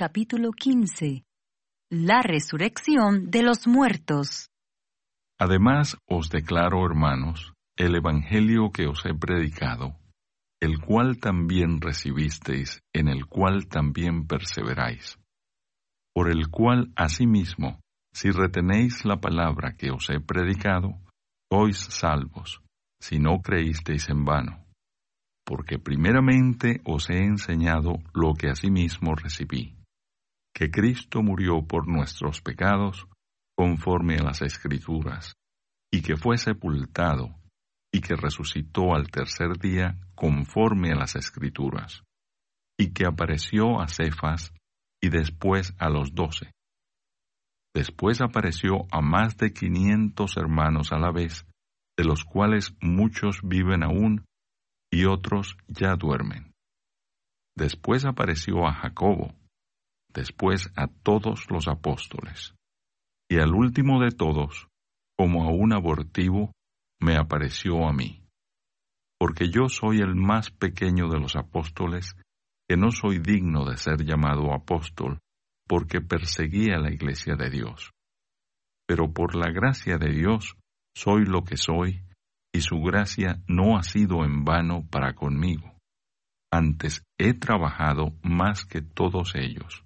capítulo 15. La resurrección de los muertos. Además os declaro, hermanos, el Evangelio que os he predicado, el cual también recibisteis, en el cual también perseveráis, por el cual asimismo, si retenéis la palabra que os he predicado, sois salvos, si no creísteis en vano. Porque primeramente os he enseñado lo que asimismo recibí, que Cristo murió por nuestros pecados, conforme a las Escrituras, y que fue sepultado, y que resucitó al tercer día, conforme a las Escrituras, y que apareció a Cefas, y después a los doce. Después apareció a más de quinientos hermanos a la vez, de los cuales muchos viven aún y otros ya duermen. Después apareció a Jacobo, después a todos los apóstoles, y al último de todos, como a un abortivo, me apareció a mí. Porque yo soy el más pequeño de los apóstoles, que no soy digno de ser llamado apóstol, porque perseguí a la iglesia de Dios. Pero por la gracia de Dios soy lo que soy, y su gracia no ha sido en vano para conmigo. Antes he trabajado más que todos ellos,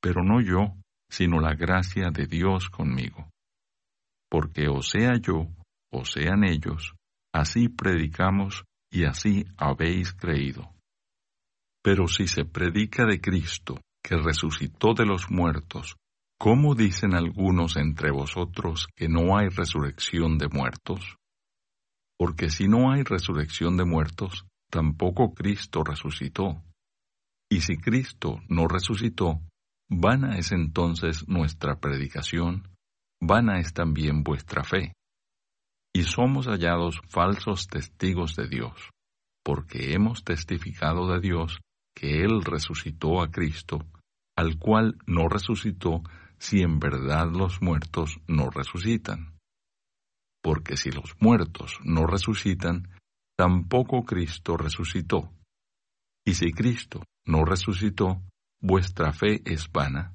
pero no yo, sino la gracia de Dios conmigo. Porque o sea yo, o sean ellos, así predicamos y así habéis creído. Pero si se predica de Cristo, que resucitó de los muertos, ¿cómo dicen algunos entre vosotros que no hay resurrección de muertos? Porque si no hay resurrección de muertos, tampoco Cristo resucitó. Y si Cristo no resucitó, vana es entonces nuestra predicación, vana es también vuestra fe. Y somos hallados falsos testigos de Dios, porque hemos testificado de Dios que Él resucitó a Cristo, al cual no resucitó si en verdad los muertos no resucitan. Porque si los muertos no resucitan, tampoco Cristo resucitó. Y si Cristo no resucitó, vuestra fe es vana,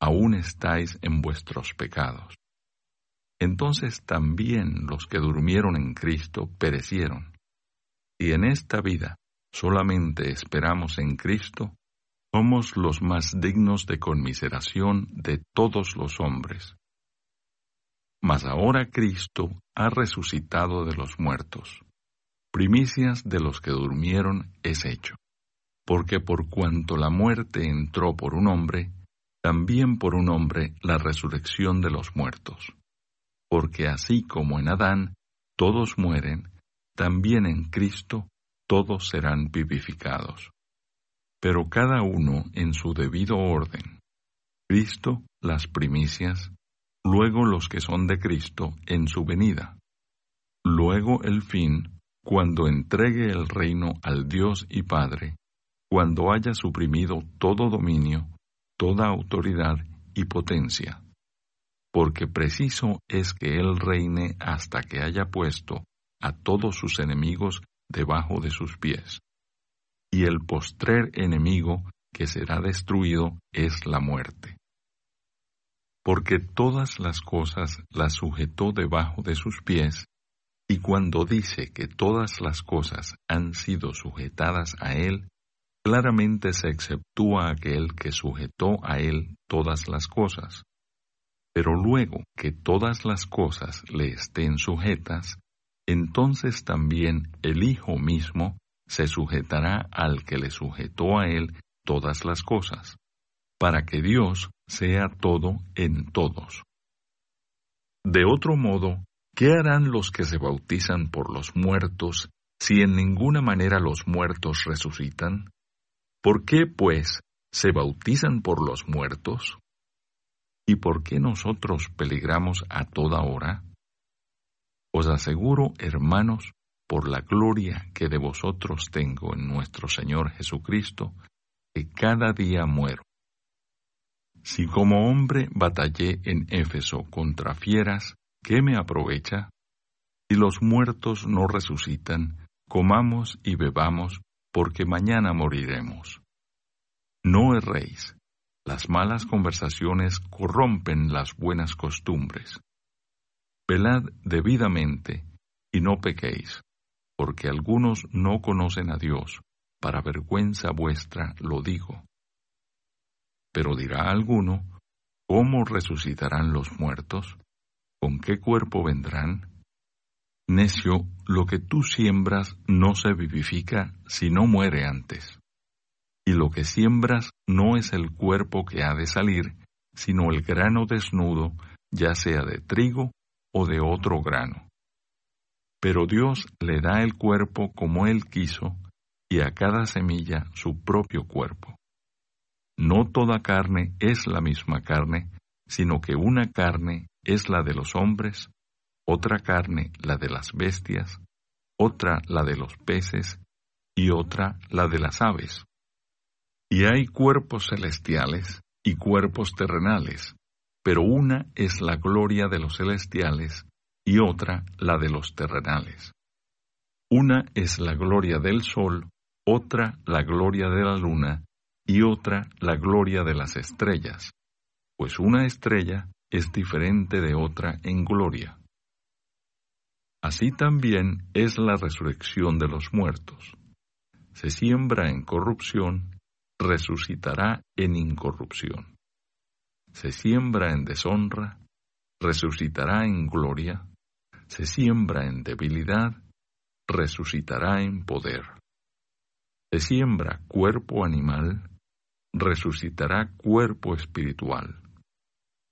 aún estáis en vuestros pecados. Entonces también los que durmieron en Cristo perecieron. Y en esta vida solamente esperamos en Cristo, somos los más dignos de conmiseración de todos los hombres. Mas ahora Cristo ha resucitado de los muertos. Primicias de los que durmieron es hecho. Porque por cuanto la muerte entró por un hombre, también por un hombre la resurrección de los muertos. Porque así como en Adán todos mueren, también en Cristo todos serán vivificados pero cada uno en su debido orden. Cristo las primicias, luego los que son de Cristo en su venida, luego el fin, cuando entregue el reino al Dios y Padre, cuando haya suprimido todo dominio, toda autoridad y potencia. Porque preciso es que Él reine hasta que haya puesto a todos sus enemigos debajo de sus pies y el postrer enemigo que será destruido es la muerte. Porque todas las cosas las sujetó debajo de sus pies, y cuando dice que todas las cosas han sido sujetadas a él, claramente se exceptúa aquel que sujetó a él todas las cosas. Pero luego que todas las cosas le estén sujetas, entonces también el Hijo mismo se sujetará al que le sujetó a él todas las cosas, para que Dios sea todo en todos. De otro modo, ¿qué harán los que se bautizan por los muertos si en ninguna manera los muertos resucitan? ¿Por qué, pues, se bautizan por los muertos? ¿Y por qué nosotros peligramos a toda hora? Os aseguro, hermanos, por la gloria que de vosotros tengo en nuestro Señor Jesucristo, que cada día muero. Si como hombre batallé en Éfeso contra fieras, ¿qué me aprovecha? Si los muertos no resucitan, comamos y bebamos, porque mañana moriremos. No erréis, Las malas conversaciones corrompen las buenas costumbres. Velad debidamente y no pequéis, porque algunos no conocen a Dios, para vergüenza vuestra lo digo. Pero dirá alguno, ¿cómo resucitarán los muertos? ¿Con qué cuerpo vendrán? Necio, lo que tú siembras no se vivifica si no muere antes. Y lo que siembras no es el cuerpo que ha de salir, sino el grano desnudo, ya sea de trigo o de otro grano. Pero Dios le da el cuerpo como Él quiso, y a cada semilla su propio cuerpo. No toda carne es la misma carne, sino que una carne es la de los hombres, otra carne la de las bestias, otra la de los peces y otra la de las aves. Y hay cuerpos celestiales y cuerpos terrenales, pero una es la gloria de los celestiales y otra la de los terrenales. Una es la gloria del sol, otra la gloria de la luna y otra la gloria de las estrellas, pues una estrella es diferente de otra en gloria. Así también es la resurrección de los muertos. Se siembra en corrupción, resucitará en incorrupción. Se siembra en deshonra, resucitará en gloria. Se siembra en debilidad, resucitará en poder. Se siembra cuerpo animal, resucitará cuerpo espiritual.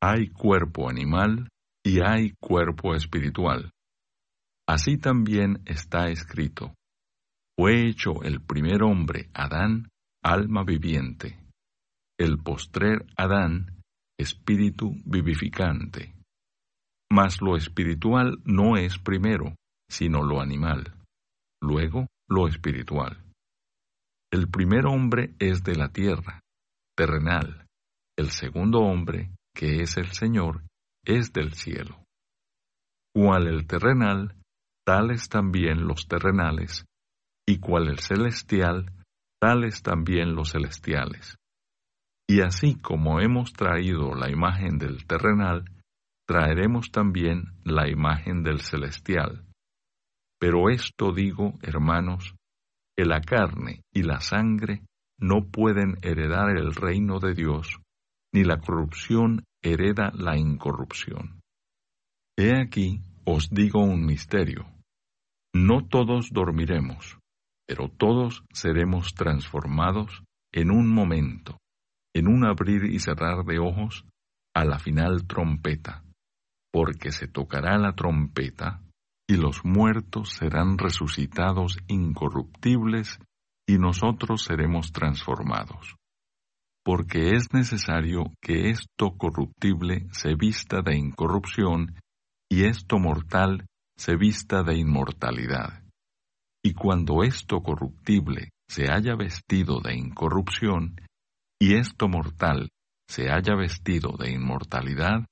Hay cuerpo animal y hay cuerpo espiritual. Así también está escrito, fue hecho el primer hombre, Adán, alma viviente, el postrer Adán, espíritu vivificante. Mas lo espiritual no es primero, sino lo animal, luego lo espiritual. El primer hombre es de la tierra, terrenal, el segundo hombre, que es el Señor, es del cielo. Cual el terrenal, tales también los terrenales, y cual el celestial, tales también los celestiales. Y así como hemos traído la imagen del terrenal, traeremos también la imagen del celestial. Pero esto digo, hermanos, que la carne y la sangre no pueden heredar el reino de Dios, ni la corrupción hereda la incorrupción. He aquí os digo un misterio. No todos dormiremos, pero todos seremos transformados en un momento, en un abrir y cerrar de ojos, a la final trompeta, porque se tocará la trompeta, y los muertos serán resucitados incorruptibles, y nosotros seremos transformados. Porque es necesario que esto corruptible se vista de incorrupción, y esto mortal se vista de inmortalidad. Y cuando esto corruptible se haya vestido de incorrupción, y esto mortal se haya vestido de inmortalidad,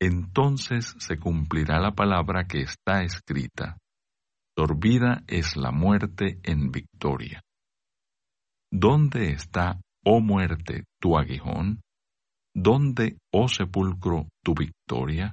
entonces se cumplirá la palabra que está escrita. Sorbida es la muerte en victoria. ¿Dónde está, oh muerte, tu aguijón? ¿Dónde, oh sepulcro, tu victoria?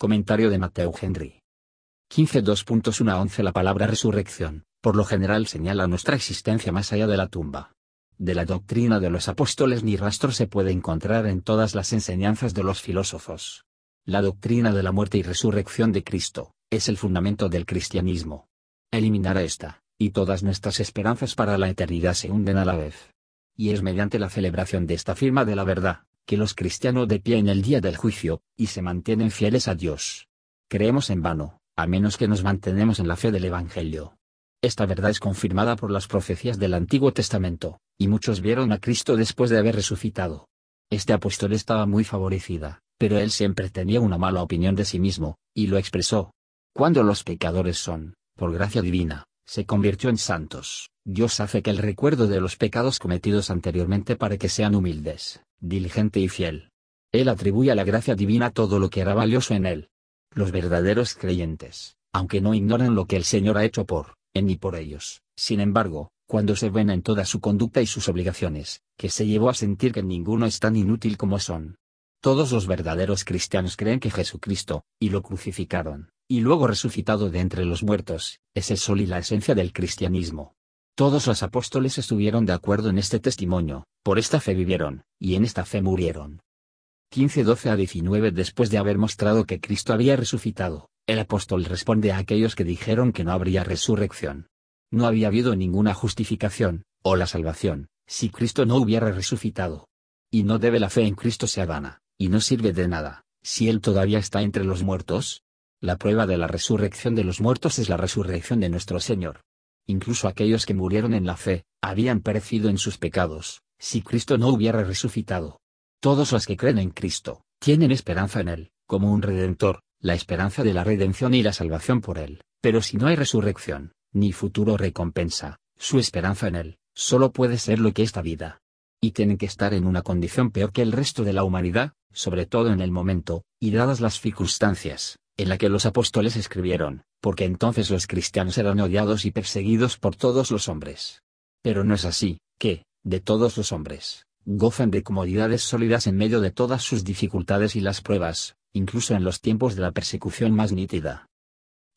Comentario de Mateo Henry. 15.2.1 a 11 La palabra resurrección, por lo general señala nuestra existencia más allá de la tumba. De la doctrina de los apóstoles ni rastro se puede encontrar en todas las enseñanzas de los filósofos. La doctrina de la muerte y resurrección de Cristo, es el fundamento del cristianismo. Eliminar esta, y todas nuestras esperanzas para la eternidad se hunden a la vez. Y es mediante la celebración de esta firma de la verdad, que los cristianos de pie en el día del juicio, y se mantienen fieles a Dios. Creemos en vano, a menos que nos mantenemos en la fe del Evangelio. Esta verdad es confirmada por las profecías del Antiguo Testamento, y muchos vieron a Cristo después de haber resucitado. Este apóstol estaba muy favorecida, pero él siempre tenía una mala opinión de sí mismo, y lo expresó. Cuando los pecadores son, por gracia divina, se convirtió en santos, Dios hace que el recuerdo de los pecados cometidos anteriormente para que sean humildes, diligente y fiel. Él atribuye a la gracia divina todo lo que era valioso en él. Los verdaderos creyentes, aunque no ignoran lo que el Señor ha hecho por, en y por ellos, sin embargo, cuando se ven en toda su conducta y sus obligaciones, que se llevó a sentir que ninguno es tan inútil como son. Todos los verdaderos cristianos creen que Jesucristo, y lo crucificaron, y luego resucitado de entre los muertos, es el sol y la esencia del cristianismo. Todos los apóstoles estuvieron de acuerdo en este testimonio, por esta fe vivieron, y en esta fe murieron. 15-12 a 19 Después de haber mostrado que Cristo había resucitado, el apóstol responde a aquellos que dijeron que no habría resurrección. No había habido ninguna justificación, o la salvación, si Cristo no hubiera resucitado. Y no debe la fe en Cristo sea vana, y no sirve de nada, si Él todavía está entre los muertos. La prueba de la resurrección de los muertos es la resurrección de nuestro Señor. Incluso aquellos que murieron en la fe, habían perecido en sus pecados, si Cristo no hubiera resucitado. Todos los que creen en Cristo, tienen esperanza en Él, como un redentor, la esperanza de la redención y la salvación por Él, pero si no hay resurrección, ni futuro recompensa, su esperanza en él, solo puede ser lo que esta vida. Y tienen que estar en una condición peor que el resto de la humanidad, sobre todo en el momento, y dadas las circunstancias, en la que los apóstoles escribieron, porque entonces los cristianos eran odiados y perseguidos por todos los hombres. Pero no es así, que, de todos los hombres, gozan de comodidades sólidas en medio de todas sus dificultades y las pruebas, incluso en los tiempos de la persecución más nítida.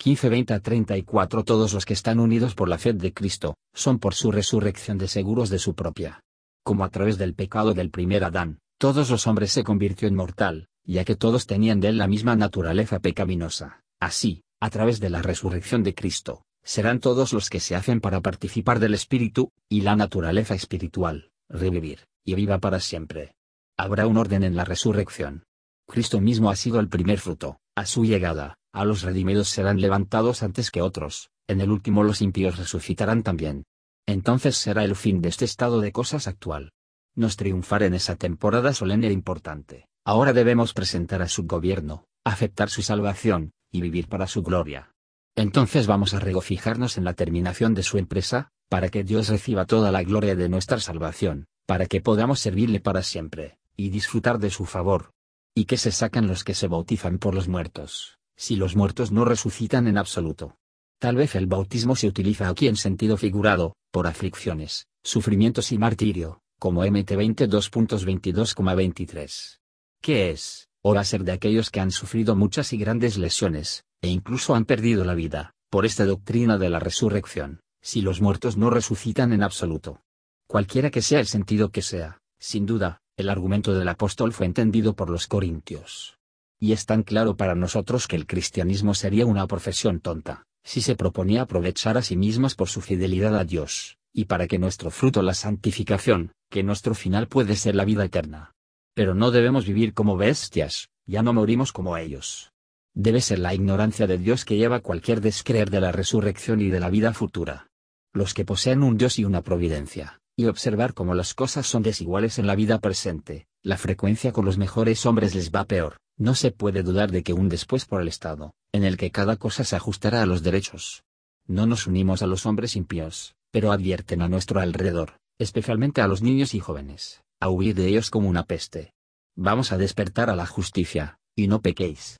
15-20 a 34 Todos los que están unidos por la fe de Cristo, son por su resurrección de seguros de su propia. Como a través del pecado del primer Adán, todos los hombres se convirtió en mortal, ya que todos tenían de él la misma naturaleza pecaminosa. Así, a través de la resurrección de Cristo, serán todos los que se hacen para participar del Espíritu, y la naturaleza espiritual, revivir, y viva para siempre. Habrá un orden en la resurrección. Cristo mismo ha sido el primer fruto, a su llegada, a los redimidos serán levantados antes que otros, en el último los impíos resucitarán también. Entonces será el fin de este estado de cosas actual. Nos triunfar en esa temporada solemne e importante. Ahora debemos presentar a su gobierno, aceptar su salvación, y vivir para su gloria. Entonces vamos a regocijarnos en la terminación de su empresa, para que Dios reciba toda la gloria de nuestra salvación, para que podamos servirle para siempre, y disfrutar de su favor. Y que se sacan los que se bautizan por los muertos si los muertos no resucitan en absoluto. Tal vez el bautismo se utiliza aquí en sentido figurado, por aflicciones, sufrimientos y martirio, como MT 22.22,23. ¿Qué es? O a ser de aquellos que han sufrido muchas y grandes lesiones, e incluso han perdido la vida, por esta doctrina de la resurrección, si los muertos no resucitan en absoluto. Cualquiera que sea el sentido que sea, sin duda, el argumento del apóstol fue entendido por los corintios. Y es tan claro para nosotros que el cristianismo sería una profesión tonta, si se proponía aprovechar a sí mismas por su fidelidad a Dios, y para que nuestro fruto la santificación, que nuestro final puede ser la vida eterna. Pero no debemos vivir como bestias, ya no morimos como ellos. Debe ser la ignorancia de Dios que lleva cualquier descreer de la resurrección y de la vida futura. Los que poseen un Dios y una providencia, y observar cómo las cosas son desiguales en la vida presente, la frecuencia con los mejores hombres les va peor, no se puede dudar de que un después por el Estado, en el que cada cosa se ajustará a los derechos. No nos unimos a los hombres impíos, pero advierten a nuestro alrededor, especialmente a los niños y jóvenes, a huir de ellos como una peste. Vamos a despertar a la justicia, y no pequéis.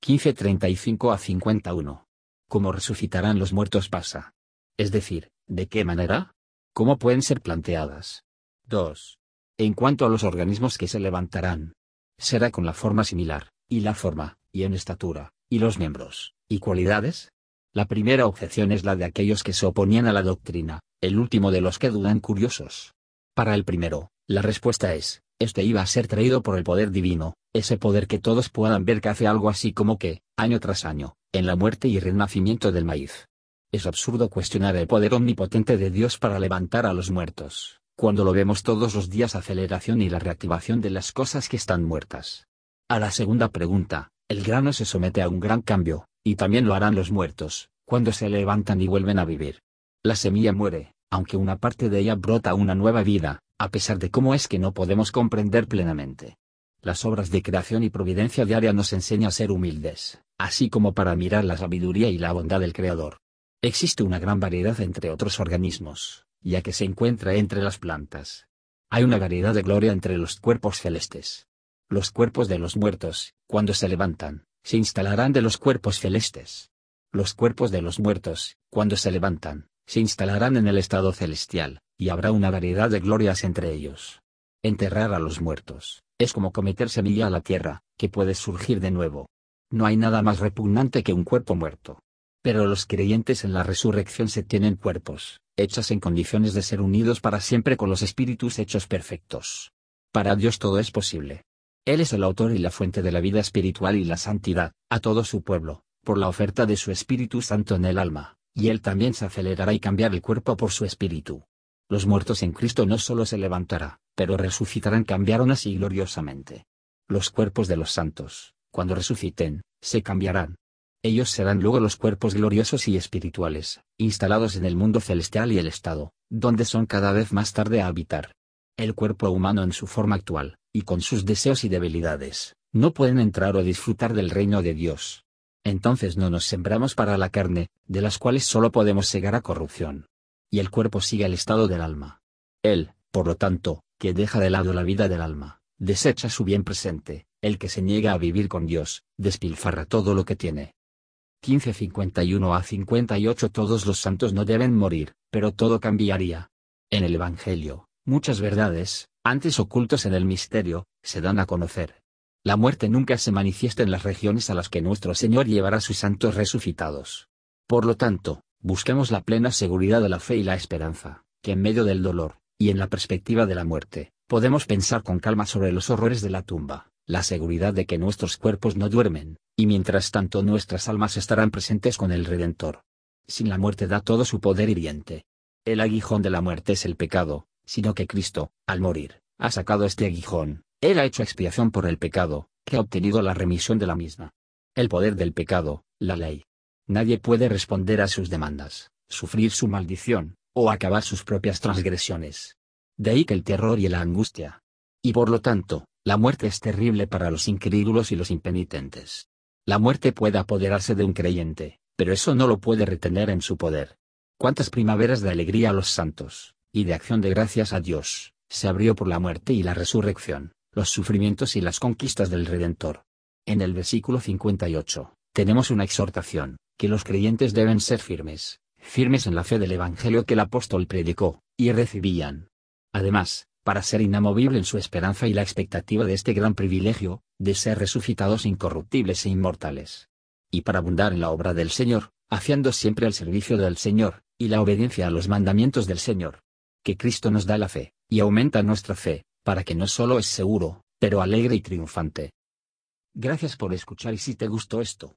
15:35 a 51. ¿Cómo resucitarán los muertos pasa? Es decir, ¿de qué manera? ¿Cómo pueden ser planteadas? 2. En cuanto a los organismos que se levantarán, será con la forma similar, y la forma, y en estatura, y los miembros, y cualidades? La primera objeción es la de aquellos que se oponían a la doctrina, el último de los que dudan curiosos. Para el primero, la respuesta es, este iba a ser traído por el poder divino, ese poder que todos puedan ver que hace algo así como que, año tras año, en la muerte y renacimiento del maíz. Es absurdo cuestionar el poder omnipotente de Dios para levantar a los muertos cuando lo vemos todos los días aceleración y la reactivación de las cosas que están muertas. A la segunda pregunta, el grano se somete a un gran cambio, y también lo harán los muertos, cuando se levantan y vuelven a vivir. La semilla muere, aunque una parte de ella brota una nueva vida, a pesar de cómo es que no podemos comprender plenamente. Las obras de creación y providencia diaria nos enseñan a ser humildes, así como para mirar la sabiduría y la bondad del Creador. Existe una gran variedad entre otros organismos, ya que se encuentra entre las plantas. Hay una variedad de gloria entre los cuerpos celestes. Los cuerpos de los muertos, cuando se levantan, se instalarán de los cuerpos celestes. Los cuerpos de los muertos, cuando se levantan, se instalarán en el estado celestial, y habrá una variedad de glorias entre ellos. Enterrar a los muertos, es como cometer semilla a la tierra, que puede surgir de nuevo. No hay nada más repugnante que un cuerpo muerto. Pero los creyentes en la resurrección se tienen cuerpos, hechas en condiciones de ser unidos para siempre con los espíritus hechos perfectos. Para Dios todo es posible. Él es el autor y la fuente de la vida espiritual y la santidad, a todo su pueblo, por la oferta de su Espíritu Santo en el alma, y Él también se acelerará y cambiar el cuerpo por su Espíritu. Los muertos en Cristo no solo se levantará, pero resucitarán cambiaron así gloriosamente. Los cuerpos de los santos, cuando resuciten, se cambiarán, ellos serán luego los cuerpos gloriosos y espirituales, instalados en el mundo celestial y el estado, donde son cada vez más tarde a habitar. El cuerpo humano en su forma actual, y con sus deseos y debilidades, no pueden entrar o disfrutar del reino de Dios. Entonces no nos sembramos para la carne, de las cuales solo podemos cegar a corrupción. Y el cuerpo sigue el estado del alma. Él, por lo tanto, que deja de lado la vida del alma, desecha su bien presente, el que se niega a vivir con Dios, despilfarra todo lo que tiene, 1551 a 58 Todos los santos no deben morir, pero todo cambiaría. En el Evangelio, muchas verdades, antes ocultos en el misterio, se dan a conocer. La muerte nunca se manifiesta en las regiones a las que nuestro Señor llevará sus santos resucitados. Por lo tanto, busquemos la plena seguridad de la fe y la esperanza, que en medio del dolor, y en la perspectiva de la muerte, podemos pensar con calma sobre los horrores de la tumba, la seguridad de que nuestros cuerpos no duermen, y mientras tanto nuestras almas estarán presentes con el Redentor. Sin la muerte da todo su poder hiriente. El aguijón de la muerte es el pecado, sino que Cristo, al morir, ha sacado este aguijón, Él ha hecho expiación por el pecado, que ha obtenido la remisión de la misma. El poder del pecado, la ley. Nadie puede responder a sus demandas, sufrir su maldición, o acabar sus propias transgresiones. De ahí que el terror y la angustia. Y por lo tanto, la muerte es terrible para los incrédulos y los impenitentes. La muerte puede apoderarse de un creyente, pero eso no lo puede retener en su poder. Cuántas primaveras de alegría a los santos, y de acción de gracias a Dios, se abrió por la muerte y la resurrección, los sufrimientos y las conquistas del Redentor. En el versículo 58, tenemos una exhortación, que los creyentes deben ser firmes, firmes en la fe del Evangelio que el apóstol predicó, y recibían. Además, para ser inamovible en su esperanza y la expectativa de este gran privilegio, de ser resucitados incorruptibles e inmortales. Y para abundar en la obra del Señor, haciendo siempre al servicio del Señor, y la obediencia a los mandamientos del Señor. Que Cristo nos da la fe, y aumenta nuestra fe, para que no solo es seguro, pero alegre y triunfante. Gracias por escuchar y si te gustó esto,